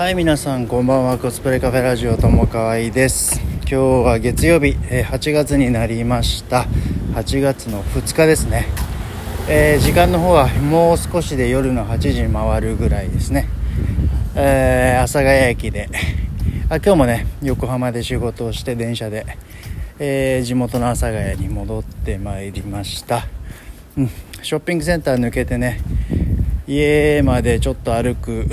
はい皆さんこんばんは。コスプレカフェラジオともかわいです。今日は月曜日8月になりました。8月の2日ですね、えー、時間の方はもう少しで夜の8時回るぐらいですね、えー、阿佐ヶ谷駅で。あ今日もね横浜で仕事をして電車で、えー、地元の阿佐ヶ谷に戻ってまいりました、うん、ショッピングセンター抜けてね家までちょっと歩く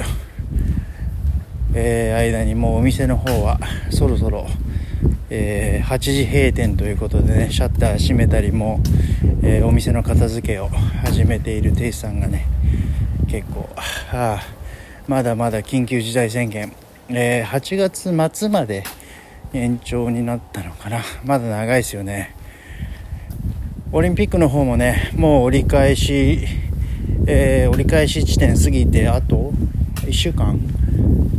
えー、間にもうお店の方はそろそろ、えー、8時閉店ということでねシャッター閉めたりも、えー、お店の片付けを始めている店主さんがね結構、はあ、まだまだ緊急事態宣言、え8月末まで延長になったのかな。まだ長いですよね。オリンピックの方もねもう折り返し、えー折り返し地点過ぎてあと1週間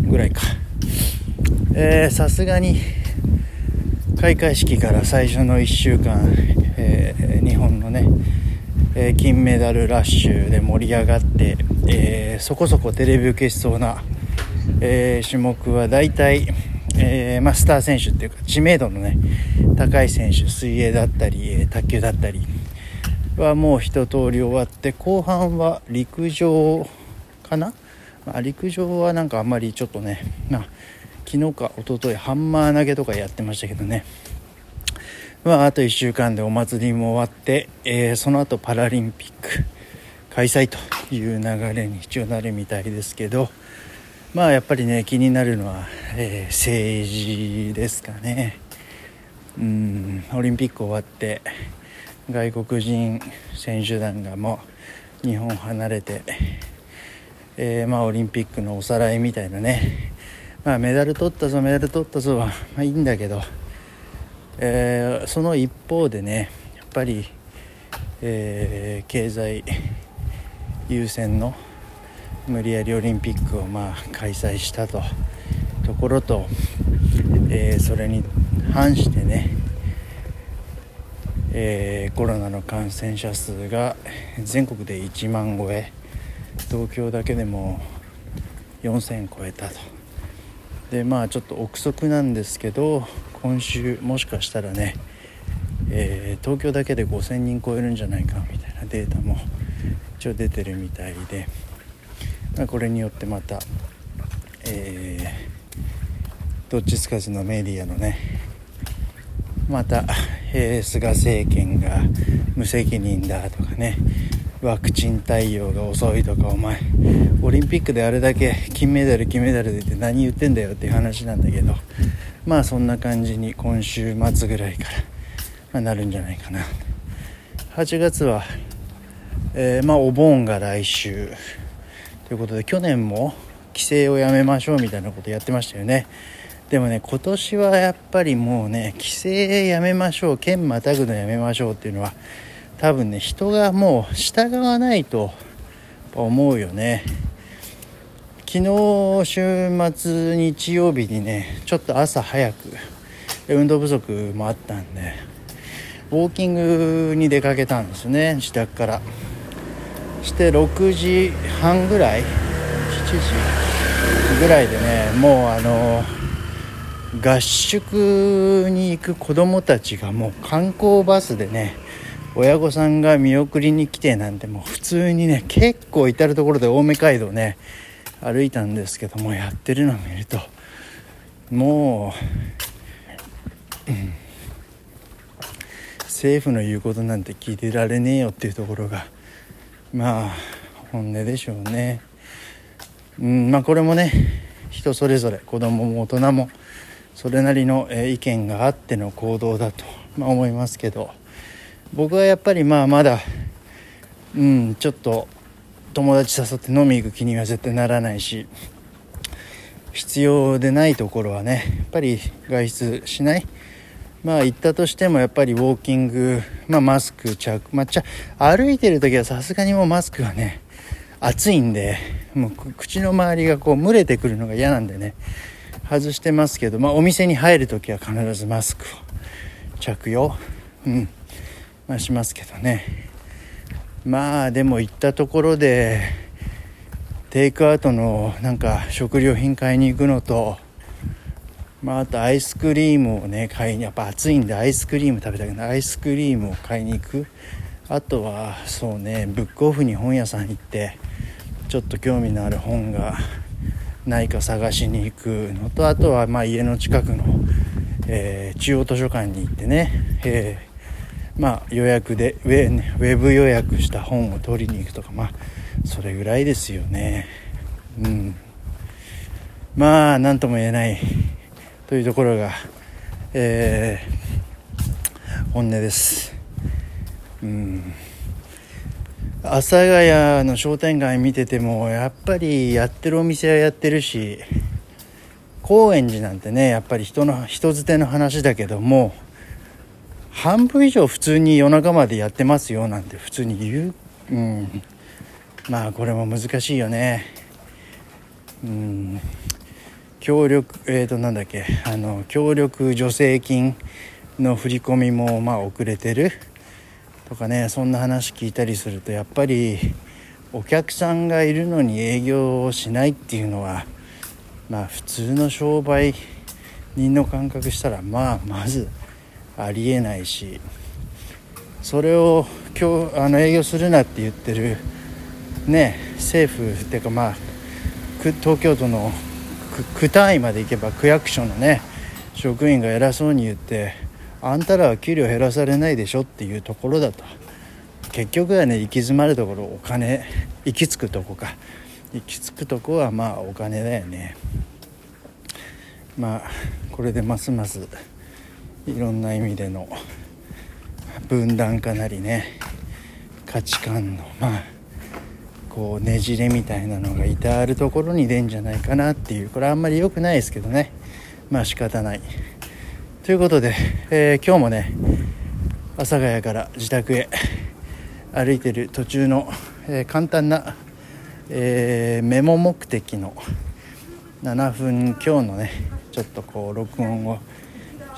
ぐらいか。さすがに開会式から最初の1週間、えー、日本のね、えー、金メダルラッシュで盛り上がって、えー、そこそこテレビ受けしそうな、え種目は大体、えまあ、スター選手っていうか知名度のね高い選手水泳だったり卓球だったりはもう一通り終わって後半は陸上かなまあ、陸上はなんかあんまりちょっとね、まあ、昨日か一昨日ハンマー投げとかやってましたけどね、まあ、あと1週間でお祭りも終わって、えー、その後パラリンピック開催という流れに一応なるみたいですけどまあやっぱりね気になるのは、えー、政治ですかね。うんオリンピック終わって外国人選手団がもう日本離れてえー、まあ、オリンピックのおさらいみたいなね、まあ、メダル取ったぞメダル取ったぞは、まあ、いいんだけど、えー、その一方でねやっぱり、えー、経済優先の無理やりオリンピックをまあ開催したとところと、えそれに反してねえー、コロナの感染者数が全国で1万超え。東京だけでも4000超えたと。でまあちょっと憶測なんですけど今週もしかしたらね、えー、東京だけで5000人超えるんじゃないかみたいなデータも一応出てるみたいで、まあ、これによってまた、えー、どっちつかずのメディアのねまた、えー、菅政権が無責任だとかねワクチン対応が遅いとかお前オリンピックであれだけ金メダル金メダルでって何言ってんだよっていう話なんだけどまあそんな感じに今週末ぐらいから、まあ、なるんじゃないかな。8月は、えー、まあお盆が来週ということで去年も規制をやめましょうみたいなことやってましたよね。でもね今年はやっぱりもうね規制やめましょう県またぐのやめましょうっていうのは多分ね人がもう従わないと思うよね。昨日週末日曜日にねちょっと朝早く運動不足もあったんでウォーキングに出かけたんですね自宅から。して6時半ぐらい7時ぐらいでねもうあの合宿に行く子供たちがもう観光バスでね親御さんが見送りに来てなんてもう普通にね結構至る所で青梅街道ね歩いたんですけどもやってるのを見るともう、うん、政府の言うことなんて聞いてられねえよっていうところがまあ本音でしょうね。うんまあこれもね人それぞれ子供も大人もそれなりの意見があっての行動だと、ま、思いますけど。僕はやっぱりまあまだうんちょっと友達誘って飲み行く気には絶対ならないし必要でないところはねやっぱり外出しない。まあ行ったとしてもやっぱりウォーキング、まあ、マスク着、まあ、ちゃ歩いてる時はさすがにもうマスクはね暑いんでもう口の周りがこう蒸れてくるのが嫌なんでね外してますけど、まあ、お店に入る時は必ずマスクを着用。うん。まあ、しますけどね。まあでも行ったところでテイクアウトのなんか食料品買いに行くのとまあ、あとアイスクリームをね買いにやっぱ暑いんでアイスクリーム食べたけどアイスクリームを買いに行く。あとはそうねブックオフに本屋さん行ってちょっと興味のある本がないか探しに行くのとあとはまあ家の近くの、えー、中央図書館に行ってね、え、まあ予約でウェウェブ予約した本を取りに行くとかまあそれぐらいですよね。うん。まあ何とも言えないというところが、えー、本音です。うん。阿佐ヶ谷の商店街見ててもやっぱりやってるお店はやってるし高円寺なんてねやっぱり人の人づての話だけども半分以上普通に夜中までやってますよなんて普通に言う、うん、まあこれも難しいよね。うん。協力えっ、ー、となんだっけ。あの協力助成金の振り込みもまあ遅れてる。とかねそんな話聞いたりするとやっぱりお客さんがいるのに営業をしないっていうのはまあ普通の商売人の感覚したらまあまずありえないしそれを今日あの営業するなって言ってるね政府っていうかまあ東京都の区単位まで行けば区役所のね職員が偉そうに言ってあんたらは給料減らされないでしょっていうところだと。結局はね行き詰まるところお金行き着くとこか。行き着くとこはまあお金だよね。まあこれでますますいろんな意味での分断化なりね価値観のまあこうねじれみたいなのが至る所に出るんじゃないかなっていうこれあんまり良くないですけどね。まあ仕方ない。ということで、えー、今日もね阿佐ヶ谷から自宅へ歩いてる途中の、えー、簡単な、えー、メモ目的の7分今日のねちょっとこう録音を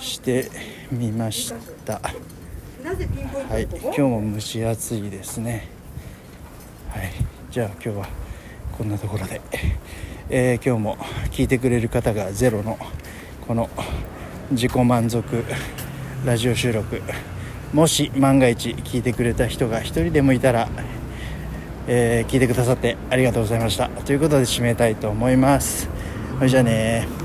してみました。はい今日も蒸し暑いですね。はいじゃあ今日はこんなところで、えー、今日も聞いてくれる方がゼロのこの自己満足ラジオ収録。もし万が一聞いてくれた人が1人でもいたら、えー、聞いてくださってありがとうございました。ということで締めたいと思います。それじゃあね